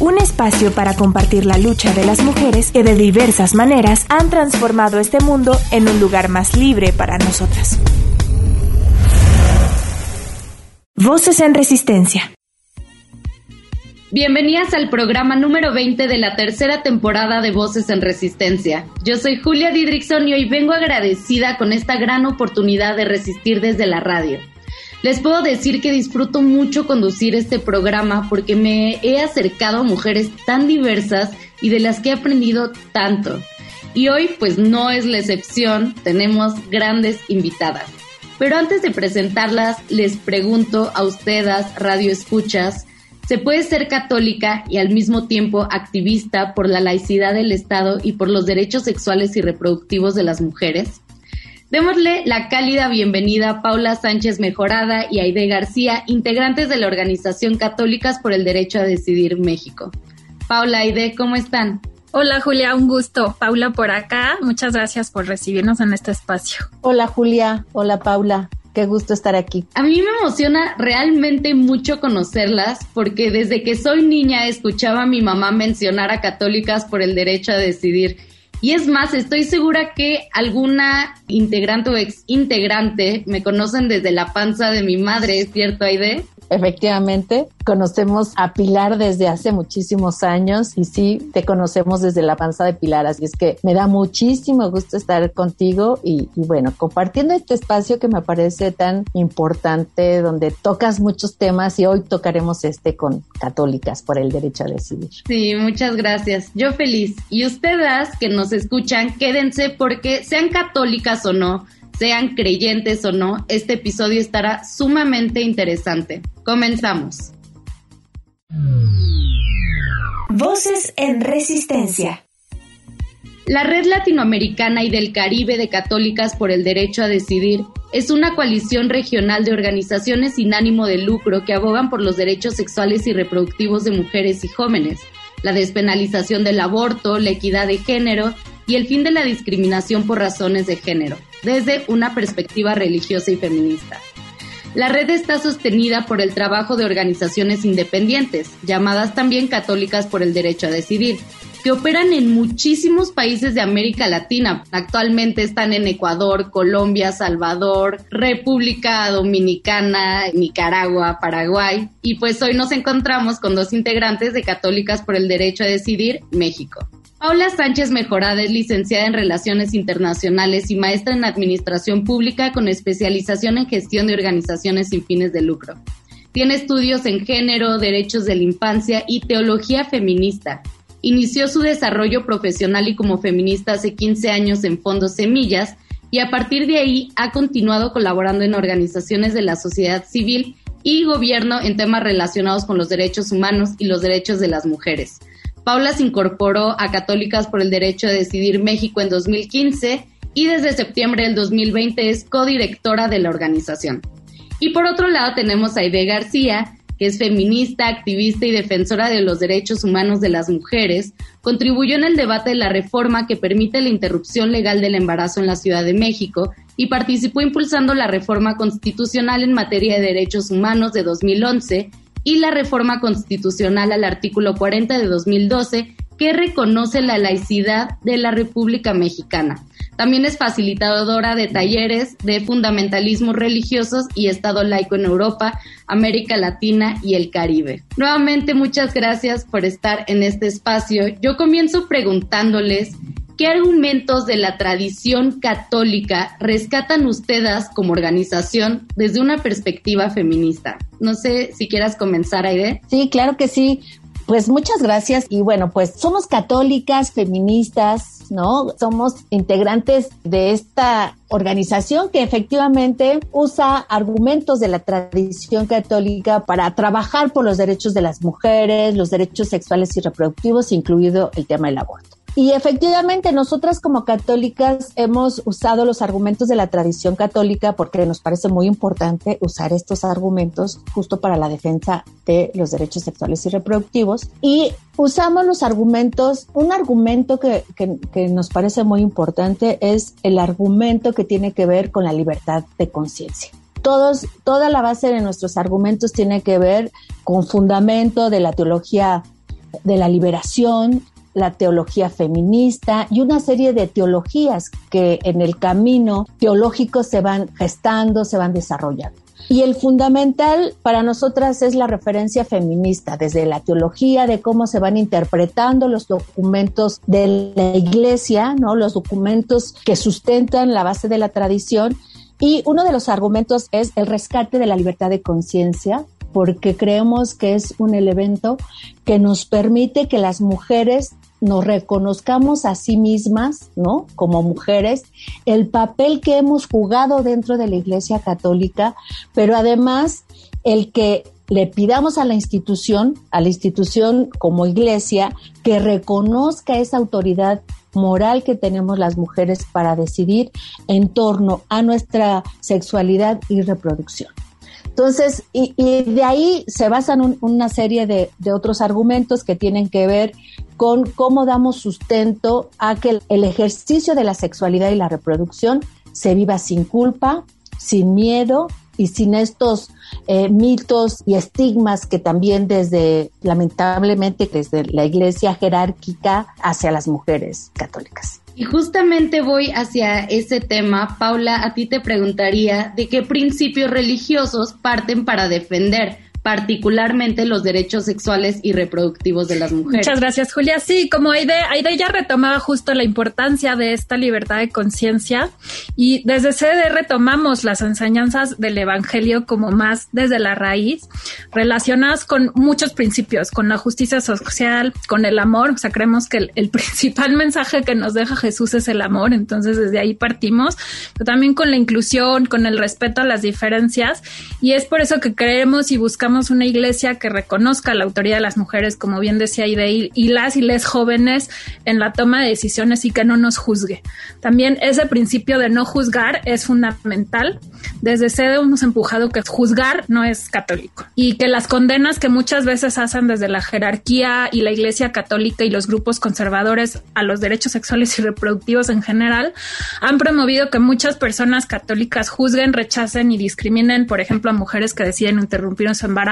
Un espacio para compartir la lucha de las mujeres que de diversas maneras han transformado este mundo en un lugar más libre para nosotras. Voces en Resistencia. Bienvenidas al programa número 20 de la tercera temporada de Voces en Resistencia. Yo soy Julia Didrikson y hoy vengo agradecida con esta gran oportunidad de resistir desde la radio. Les puedo decir que disfruto mucho conducir este programa porque me he acercado a mujeres tan diversas y de las que he aprendido tanto. Y hoy pues no es la excepción, tenemos grandes invitadas. Pero antes de presentarlas, les pregunto a ustedes, radio escuchas, ¿se puede ser católica y al mismo tiempo activista por la laicidad del Estado y por los derechos sexuales y reproductivos de las mujeres? Démosle la cálida bienvenida a Paula Sánchez Mejorada y Aide García, integrantes de la Organización Católicas por el Derecho a Decidir México. Paula, Aide, ¿cómo están? Hola Julia, un gusto. Paula por acá. Muchas gracias por recibirnos en este espacio. Hola Julia, hola Paula. Qué gusto estar aquí. A mí me emociona realmente mucho conocerlas porque desde que soy niña escuchaba a mi mamá mencionar a católicas por el derecho a decidir y es más, estoy segura que alguna integrante o ex integrante me conocen desde la panza de mi madre, ¿es cierto, Aide? Efectivamente, conocemos a Pilar desde hace muchísimos años y sí, te conocemos desde la panza de Pilar, así es que me da muchísimo gusto estar contigo y, bueno, compartiendo este espacio que me parece tan importante, donde tocas muchos temas y hoy tocaremos este con católicas por el derecho a decidir. Sí, muchas gracias. Yo feliz. Y ustedes que nos escuchan, quédense porque sean católicas o no, sean creyentes o no, este episodio estará sumamente interesante. Comenzamos. Voces en Resistencia. La Red Latinoamericana y del Caribe de Católicas por el Derecho a Decidir es una coalición regional de organizaciones sin ánimo de lucro que abogan por los derechos sexuales y reproductivos de mujeres y jóvenes, la despenalización del aborto, la equidad de género y el fin de la discriminación por razones de género, desde una perspectiva religiosa y feminista. La red está sostenida por el trabajo de organizaciones independientes, llamadas también católicas por el derecho a decidir, que operan en muchísimos países de América Latina. Actualmente están en Ecuador, Colombia, Salvador, República Dominicana, Nicaragua, Paraguay. Y pues hoy nos encontramos con dos integrantes de Católicas por el Derecho a Decidir, México. Paula Sánchez Mejorada es licenciada en Relaciones Internacionales y maestra en Administración Pública con especialización en gestión de organizaciones sin fines de lucro. Tiene estudios en género, derechos de la infancia y teología feminista. Inició su desarrollo profesional y como feminista hace 15 años en Fondos Semillas y a partir de ahí ha continuado colaborando en organizaciones de la sociedad civil y gobierno en temas relacionados con los derechos humanos y los derechos de las mujeres. Paula se incorporó a Católicas por el Derecho a Decidir México en 2015 y desde septiembre del 2020 es codirectora de la organización. Y por otro lado tenemos a Aide García, que es feminista, activista y defensora de los derechos humanos de las mujeres, contribuyó en el debate de la reforma que permite la interrupción legal del embarazo en la Ciudad de México y participó impulsando la reforma constitucional en materia de derechos humanos de 2011 y la reforma constitucional al artículo 40 de 2012 que reconoce la laicidad de la República Mexicana. También es facilitadora de talleres de fundamentalismos religiosos y Estado laico en Europa, América Latina y el Caribe. Nuevamente, muchas gracias por estar en este espacio. Yo comienzo preguntándoles ¿Qué argumentos de la tradición católica rescatan ustedes como organización desde una perspectiva feminista? No sé si quieras comenzar, Aide. Sí, claro que sí. Pues muchas gracias y bueno, pues somos católicas, feministas, ¿no? Somos integrantes de esta organización que efectivamente usa argumentos de la tradición católica para trabajar por los derechos de las mujeres, los derechos sexuales y reproductivos, incluido el tema del aborto. Y efectivamente, nosotras como católicas hemos usado los argumentos de la tradición católica porque nos parece muy importante usar estos argumentos justo para la defensa de los derechos sexuales y reproductivos. Y usamos los argumentos, un argumento que, que, nos parece muy importante es el argumento que tiene que ver con la libertad de conciencia. Todos, toda la base de nuestros argumentos tiene que ver con fundamento de la teología de la liberación, la teología feminista y una serie de teologías que en el camino teológico se van gestando, se van desarrollando. Y el fundamental para nosotras es la referencia feminista, desde la teología de cómo se van interpretando los documentos de la iglesia, ¿no? Los documentos que sustentan la base de la tradición. Y uno de los argumentos es el rescate de la libertad de conciencia, porque creemos que es un elemento que nos permite que las mujeres nos reconozcamos a sí mismas, ¿no? Como mujeres, el papel que hemos jugado dentro de la Iglesia Católica, pero además el que le pidamos a la institución, a la institución como iglesia, que reconozca esa autoridad moral que tenemos las mujeres para decidir en torno a nuestra sexualidad y reproducción. Entonces, y, de ahí se basan una serie de, otros argumentos que tienen que ver con cómo damos sustento a que el ejercicio de la sexualidad y la reproducción se viva sin culpa, sin miedo y sin estos eh, mitos y estigmas que también desde, lamentablemente, desde la iglesia jerárquica hacia las mujeres católicas. Y justamente voy hacia ese tema. Paula, a ti te preguntaría de qué principios religiosos parten para defender particularmente los derechos sexuales y reproductivos de las mujeres. Muchas gracias, Julia. Sí, como Aide, Aide ya retomaba justo la importancia de esta libertad de conciencia y desde CD retomamos las enseñanzas del Evangelio como más desde la raíz, relacionadas con muchos principios, con la justicia social, con el amor. O sea, creemos que el, el principal mensaje que nos deja Jesús es el amor, entonces desde ahí partimos, pero también con la inclusión, con el respeto a las diferencias y es por eso que creemos y buscamos una iglesia que reconozca la autoridad de las mujeres, como bien decía Ide, y las y les jóvenes en la toma de decisiones y que no nos juzgue. También ese principio de no juzgar es fundamental. Desde sede hemos empujado que juzgar no es católico y que las condenas que muchas veces hacen desde la jerarquía y la iglesia católica y los grupos conservadores a los derechos sexuales y reproductivos en general han promovido que muchas personas católicas juzguen, rechacen y discriminen, por ejemplo, a mujeres que deciden interrumpir su embarazo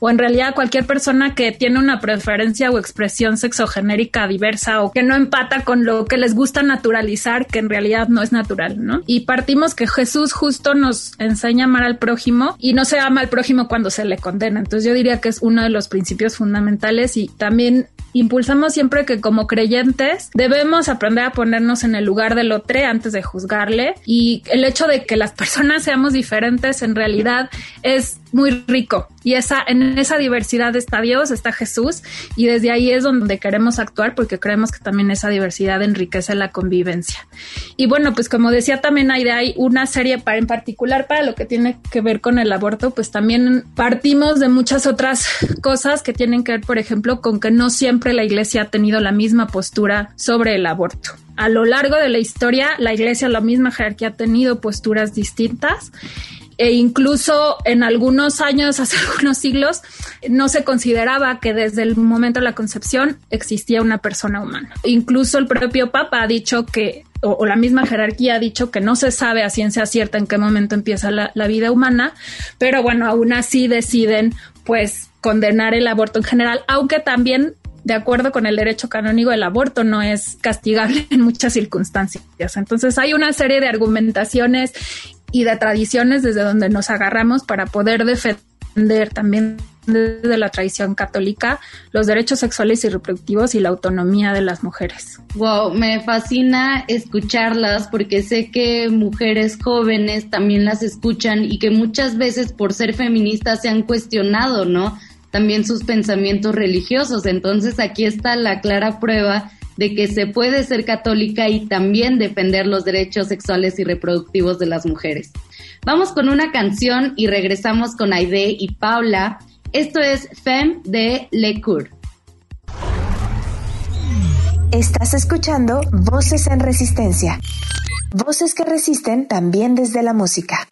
o en realidad cualquier persona que tiene una preferencia o expresión sexogenérica diversa o que no empata con lo que les gusta naturalizar, que en realidad no es natural, ¿no? Y partimos que Jesús justo nos enseña a amar al prójimo y no se ama al prójimo cuando se le condena. Entonces yo diría que es uno de los principios fundamentales y también impulsamos siempre que como creyentes debemos aprender a ponernos en el lugar del otro antes de juzgarle y el hecho de que las personas seamos diferentes en realidad es muy rico y esa en esa diversidad está Dios, está Jesús y desde ahí es donde queremos actuar porque creemos que también esa diversidad enriquece la convivencia. Y bueno, pues como decía también hay ahí una serie para en particular para lo que tiene que ver con el aborto, pues también partimos de muchas otras cosas que tienen que ver, por ejemplo, con que no siempre la iglesia ha tenido la misma postura sobre el aborto a lo largo de la historia, la iglesia, la misma jerarquía, ha tenido posturas distintas e incluso en algunos años, hace algunos siglos, no se consideraba que desde el momento de la concepción existía una persona humana. Incluso el propio Papa ha dicho que o, la misma jerarquía ha dicho que no se sabe a ciencia cierta en qué momento empieza la, la vida humana, pero bueno, aún así deciden pues condenar el aborto en general, aunque también de acuerdo con el derecho canónico, el aborto no es castigable en muchas circunstancias. Entonces hay una serie de argumentaciones y de tradiciones desde donde nos agarramos para poder defender también desde la tradición católica los derechos sexuales y reproductivos y la autonomía de las mujeres. Wow, me fascina escucharlas porque sé que mujeres jóvenes también las escuchan y que muchas veces por ser feministas se han cuestionado, ¿no? También sus pensamientos religiosos. Entonces aquí está la clara prueba de que se puede ser católica y también defender los derechos sexuales y reproductivos de las mujeres. Vamos con una canción y regresamos con Aide y Paula. Esto es Femme de Le Cour. Estás escuchando Voces en Resistencia. Voces que resisten también desde la música.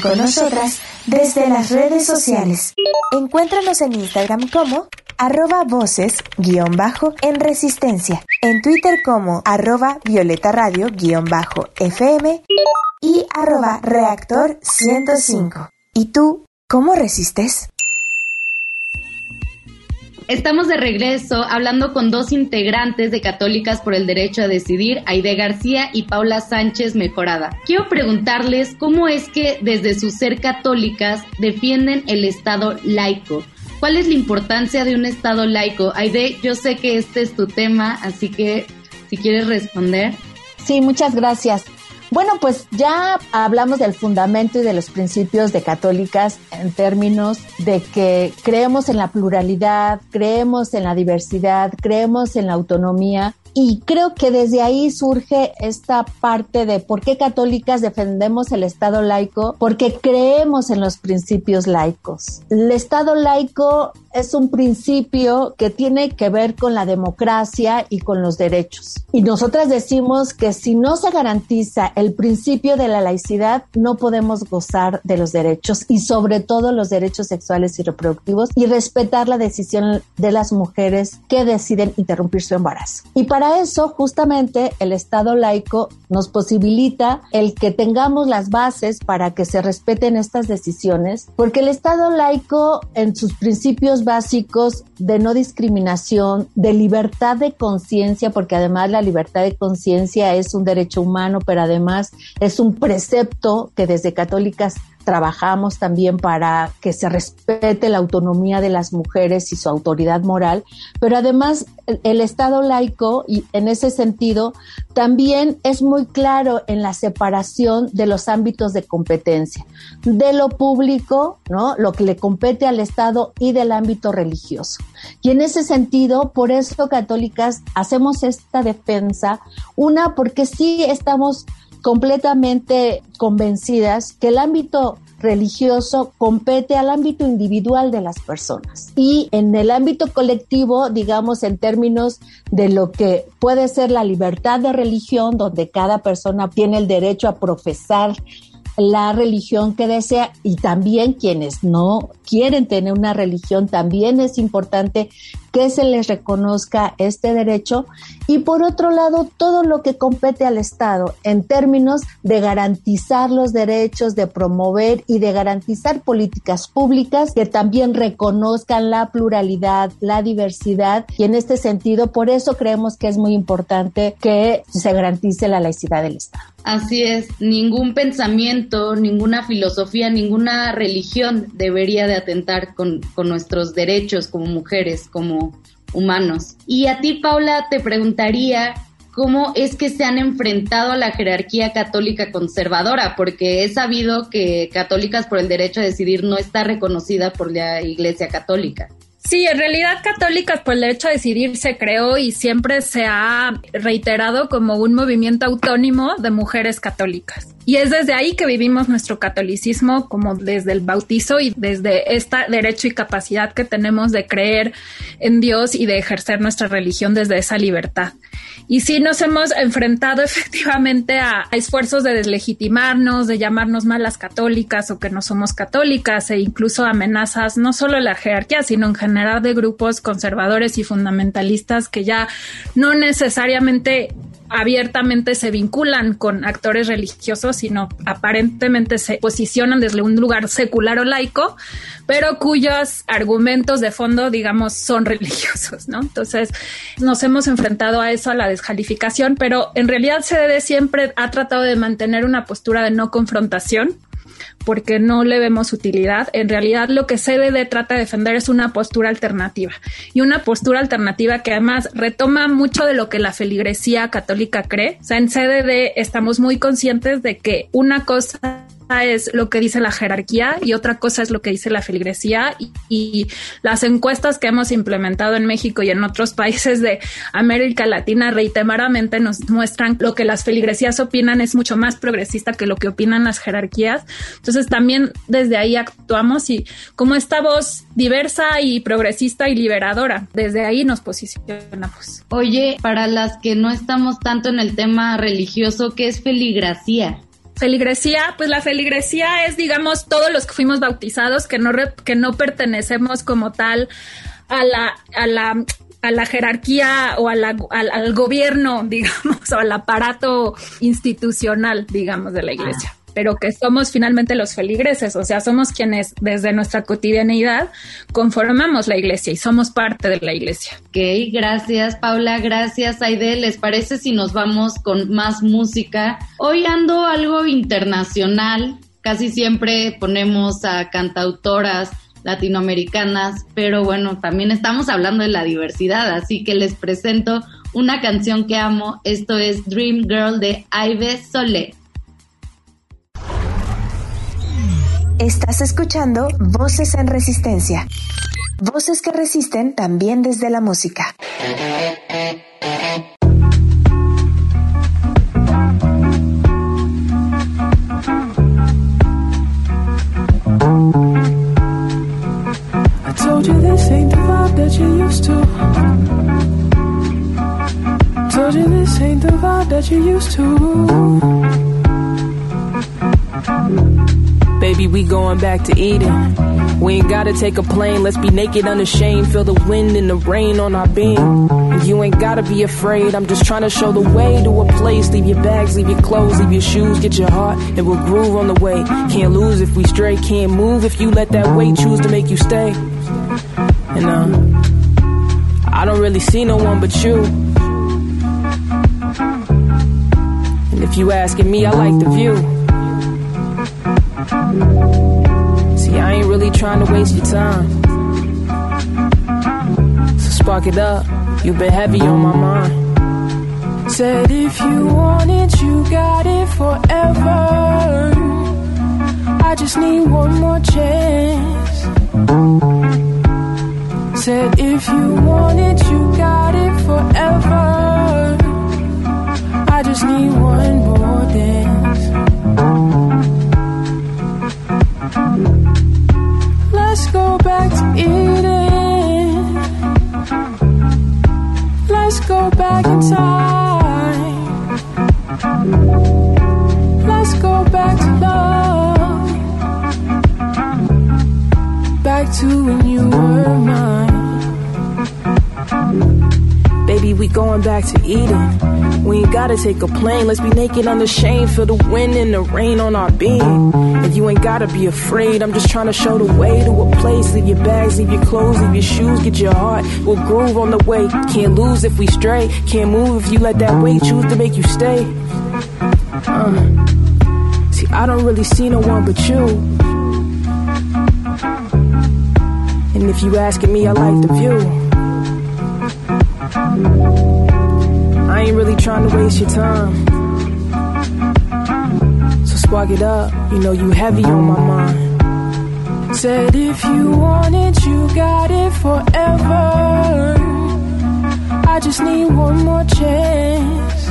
Con nosotras desde las redes sociales. Encuéntranos en Instagram como arroba voces-en resistencia, en Twitter como arroba violeta radio-fm y arroba reactor 105. ¿Y tú, cómo resistes? Estamos de regreso hablando con dos integrantes de Católicas por el Derecho a Decidir, Aide García y Paula Sánchez Mejorada. Quiero preguntarles cómo es que desde su ser católicas defienden el Estado laico. ¿Cuál es la importancia de un Estado laico? Aide, yo sé que este es tu tema, así que si quieres responder. Sí, muchas gracias. Bueno, pues ya hablamos del fundamento y de los principios de católicas en términos de que creemos en la pluralidad, creemos en la diversidad, creemos en la autonomía y creo que desde ahí surge esta parte de por qué católicas defendemos el Estado laico, porque creemos en los principios laicos. El Estado laico es un principio que tiene que ver con la democracia y con los derechos. Y nosotras decimos que si no se garantiza el principio de la laicidad, no podemos gozar de los derechos y sobre todo los derechos sexuales y reproductivos y respetar la decisión de las mujeres que deciden interrumpir su embarazo. Y para eso, justamente, el Estado laico nos posibilita el que tengamos las bases para que se respeten estas decisiones, porque el Estado laico en sus principios básicos de no discriminación, de libertad de conciencia, porque además la libertad de conciencia es un derecho humano, pero además es un precepto que desde católicas trabajamos también para que se respete la autonomía de las mujeres y su autoridad moral, pero además el, Estado laico, y en ese sentido, también es muy claro en la separación de los ámbitos de competencia, de lo público, ¿no? Lo que le compete al Estado y del ámbito religioso. Y en ese sentido, por eso católicas hacemos esta defensa, una porque sí estamos completamente convencidas que el ámbito religioso compete al ámbito individual de las personas. Y en el ámbito colectivo, digamos en términos de lo que puede ser la libertad de religión, donde cada persona tiene el derecho a profesar la religión que desea y también quienes no quieren tener una religión, también es importante que se les reconozca este derecho y por otro lado todo lo que compete al Estado en términos de garantizar los derechos, de promover y de garantizar políticas públicas que también reconozcan la pluralidad, la diversidad y en este sentido por eso creemos que es muy importante que se garantice la laicidad del Estado. Así es, ningún pensamiento, ninguna filosofía, ninguna religión debería de atentar con, con nuestros derechos como mujeres, como humanos. Y a ti, Paula, te preguntaría cómo es que se han enfrentado a la jerarquía católica conservadora, porque he sabido que Católicas por el Derecho a Decidir no está reconocida por la Iglesia Católica. Sí, en realidad Católicas por el Derecho a Decidir se creó y siempre se ha reiterado como un movimiento autónomo de mujeres católicas. Y es desde ahí que vivimos nuestro catolicismo, como desde el bautizo y desde este derecho y capacidad que tenemos de creer en Dios y de ejercer nuestra religión desde esa libertad. Y sí nos hemos enfrentado efectivamente a, esfuerzos de deslegitimarnos, de llamarnos malas católicas o que no somos católicas e incluso amenazas no solo de la jerarquía, sino en general de grupos conservadores y fundamentalistas que ya no necesariamente abiertamente se vinculan con actores religiosos, sino aparentemente se posicionan desde un lugar secular o laico, pero cuyos argumentos de fondo, digamos, son religiosos, ¿no? Entonces, nos hemos enfrentado a eso, a la descalificación, pero en realidad CDD siempre ha tratado de mantener una postura de no confrontación porque no le vemos utilidad. En realidad lo que CDD trata de defender es una postura alternativa y una postura alternativa que además retoma mucho de lo que la feligresía católica cree. O sea, en CDD estamos muy conscientes de que una cosa es lo que dice la jerarquía y otra cosa es lo que dice la feligresía y, las encuestas que hemos implementado en México y en otros países de América Latina reiteradamente nos muestran lo que las feligresías opinan es mucho más progresista que lo que opinan las jerarquías. Entonces también desde ahí actuamos y como esta voz diversa y progresista y liberadora, desde ahí nos posicionamos. Oye, para las que no estamos tanto en el tema religioso, ¿qué es feligresía? Feligresía, pues la feligresía es, digamos, todos los que fuimos bautizados, que no, que no pertenecemos como tal a la, a la, a la jerarquía o a la, al, al, gobierno, digamos, o al aparato institucional, digamos, de la iglesia pero que somos finalmente los feligreses, o sea, somos quienes desde nuestra cotidianidad conformamos la iglesia y somos parte de la iglesia. Ok, gracias Paula, gracias Aide. ¿Les parece si nos vamos con más música? Hoy ando algo internacional, casi siempre ponemos a cantautoras latinoamericanas, pero bueno, también estamos hablando de la diversidad, así que les presento una canción que amo, esto es Dream Girl de Ive Soler. Estás escuchando Voces en Resistencia. Voces que resisten también desde la música. I told you this ain't the vibe that you used to. Baby, we going back to Eden. We ain't gotta take a plane, let's be naked, unashamed. Feel the wind and the rain on our beam. You ain't gotta be afraid, I'm just trying to show the way to a place. Leave your bags, leave your clothes, leave your shoes, get your heart, and we'll groove on the way. Can't lose if we stray, can't move if you let that weight choose to make you stay. And uh, I don't really see no one but you. And if you asking me, I like the view. See, I ain't really trying to waste your time. So spark it up. You've been heavy on my mind. Said if you want it, you got it forever. I just need one more chance. Said if you want it, you got it forever. I just need one to Eden. Let's go back in time. Let's go back to love. Back to when you were mine. Going back to Eden. We ain't gotta take a plane. Let's be naked unashamed. Feel the wind and the rain on our being. And you ain't gotta be afraid. I'm just trying to show the way to a place. Leave your bags, leave your clothes, leave your shoes, get your heart. We'll groove on the way. Can't lose if we stray. Can't move if you let that weight choose to make you stay. Uh. See, I don't really see no one but you. And if you asking me, I like the view. I ain't really trying to waste your time. So spark it up, you know you heavy on my mind. Said if you want it, you got it forever. I just need one more chance.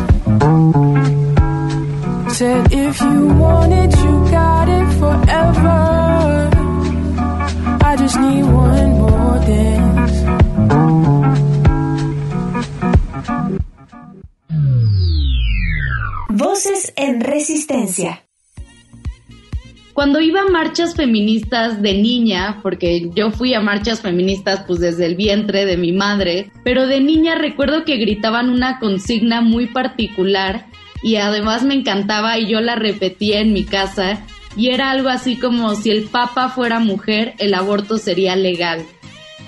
Said if you want it, you got it forever. I just need one more dance. En Resistencia. Cuando iba a marchas feministas de niña, porque yo fui a marchas feministas pues desde el vientre de mi madre, pero de niña recuerdo que gritaban una consigna muy particular y además me encantaba y yo la repetía en mi casa y era algo así como si el papa fuera mujer, el aborto sería legal.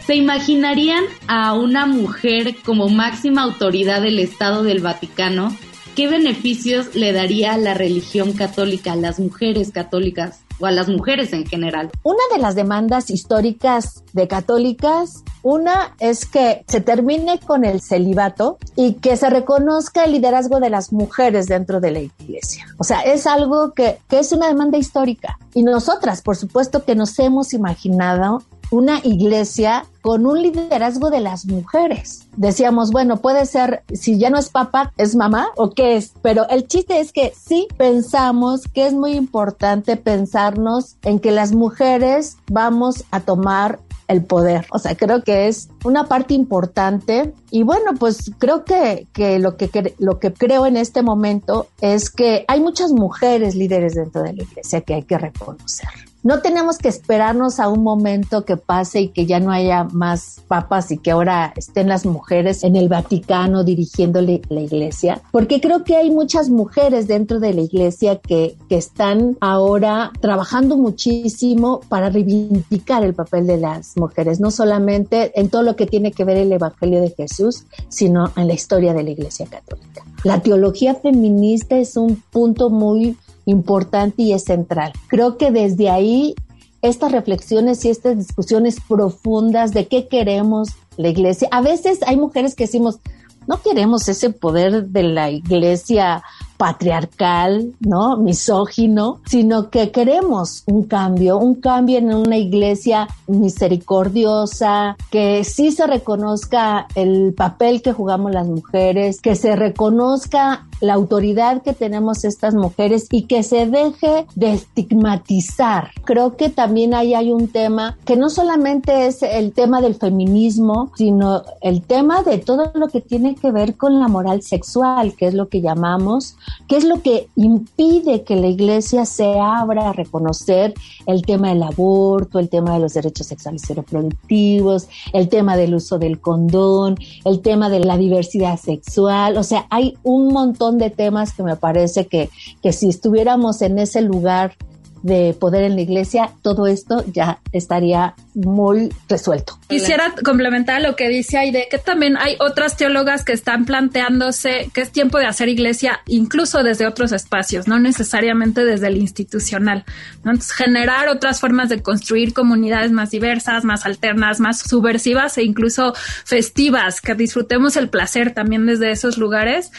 ¿Se imaginarían a una mujer como máxima autoridad del Estado del Vaticano? ¿Qué beneficios le daría la religión católica a las mujeres católicas o a las mujeres en general? Una de las demandas históricas de católicas, una es que se termine con el celibato y que se reconozca el liderazgo de las mujeres dentro de la iglesia. O sea, es algo que, que es una demanda histórica. Y nosotras, por supuesto, que nos hemos imaginado una iglesia con un liderazgo de las mujeres. Decíamos, bueno, puede ser, si ya no es papá, es mamá o qué es, pero el chiste es que sí pensamos que es muy importante pensarnos en que las mujeres vamos a tomar el poder. O sea, creo que es una parte importante y bueno, pues creo que, que, lo que lo que creo en este momento es que hay muchas mujeres líderes dentro de la iglesia que hay que reconocer. No tenemos que esperarnos a un momento que pase y que ya no haya más papas y que ahora estén las mujeres en el Vaticano dirigiendo la iglesia, porque creo que hay muchas mujeres dentro de la iglesia que, que están ahora trabajando muchísimo para reivindicar el papel de las mujeres, no solamente en todo lo que tiene que ver el Evangelio de Jesús, sino en la historia de la iglesia católica. La teología feminista es un punto muy importante y es central. Creo que desde ahí estas reflexiones y estas discusiones profundas de qué queremos la iglesia. A veces hay mujeres que decimos, no queremos ese poder de la iglesia patriarcal, ¿no? Misógino, sino que queremos un cambio, un cambio en una iglesia misericordiosa, que sí se reconozca el papel que jugamos las mujeres, que se reconozca la autoridad que tenemos estas mujeres y que se deje de estigmatizar. Creo que también ahí hay un tema que no solamente es el tema del feminismo, sino el tema de todo lo que tiene que ver con la moral sexual, que es lo que llamamos, que es lo que impide que la iglesia se abra a reconocer el tema del aborto, el tema de los derechos sexuales y reproductivos, el tema del uso del condón, el tema de la diversidad sexual. O sea, hay un montón de temas que me parece que, que si estuviéramos en ese lugar de poder en la iglesia, todo esto ya estaría muy resuelto. Quisiera complementar lo que dice Aide, que también hay otras teólogas que están planteándose que es tiempo de hacer iglesia incluso desde otros espacios, no necesariamente desde el institucional. Entonces, generar otras formas de construir comunidades más diversas, más alternas, más subversivas e incluso festivas, que disfrutemos el placer también desde esos lugares.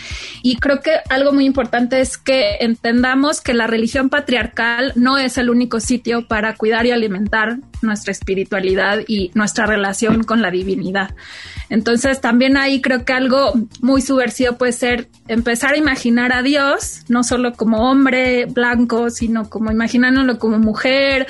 Y creo que algo muy importante es que entendamos que la religión patriarcal no es el único sitio para cuidar y alimentar nuestra espiritualidad y nuestra relación con la divinidad. Entonces también ahí creo que algo muy subversivo puede ser empezar a imaginar a Dios, no solo como hombre blanco, sino como imaginándolo como mujer,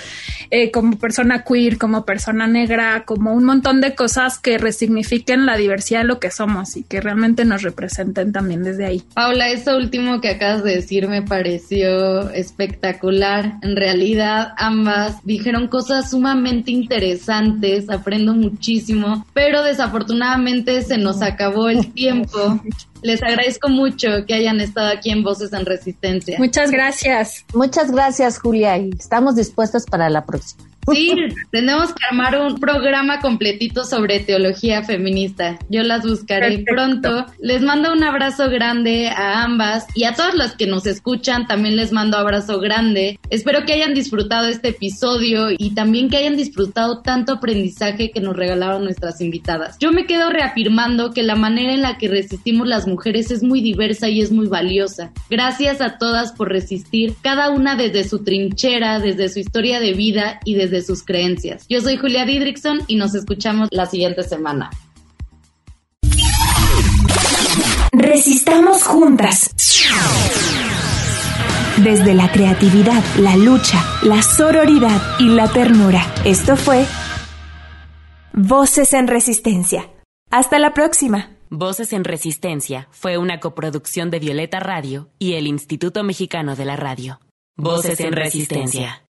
eh, como persona queer, como persona negra, como un montón de cosas que resignifiquen la diversidad de lo que somos y que realmente nos representen también desde ahí. Paula, eso último que acabas de decir me pareció espectacular. En realidad ambas dijeron cosas sumamente interesantes, aprendo muchísimo, pero desafortunadamente se nos acabó el tiempo. Les agradezco mucho que hayan estado aquí en Voces en Resistencia. Muchas gracias. Muchas gracias, Julia, y estamos dispuestos para la próxima. Sí, tenemos que armar un programa completito sobre teología feminista. Yo las buscaré pronto. Les mando un abrazo grande a ambas y a todas las que nos escuchan también les mando abrazo grande. Espero que hayan disfrutado este episodio y también que hayan disfrutado tanto aprendizaje que nos regalaron nuestras invitadas. Yo me quedo reafirmando que la manera en la que resistimos las mujeres es muy diversa y es muy valiosa. Gracias a todas por resistir, cada una desde su trinchera, desde su historia de vida y desde sus creencias. Yo soy Julia Didrickson y nos escuchamos la siguiente semana. Resistamos juntas. Desde la creatividad, la lucha, la sororidad y la ternura. Esto fue Voces en Resistencia. Hasta la próxima. Voces en Resistencia fue una coproducción de Violeta Radio y el Instituto Mexicano de la Radio. Voces en Resistencia.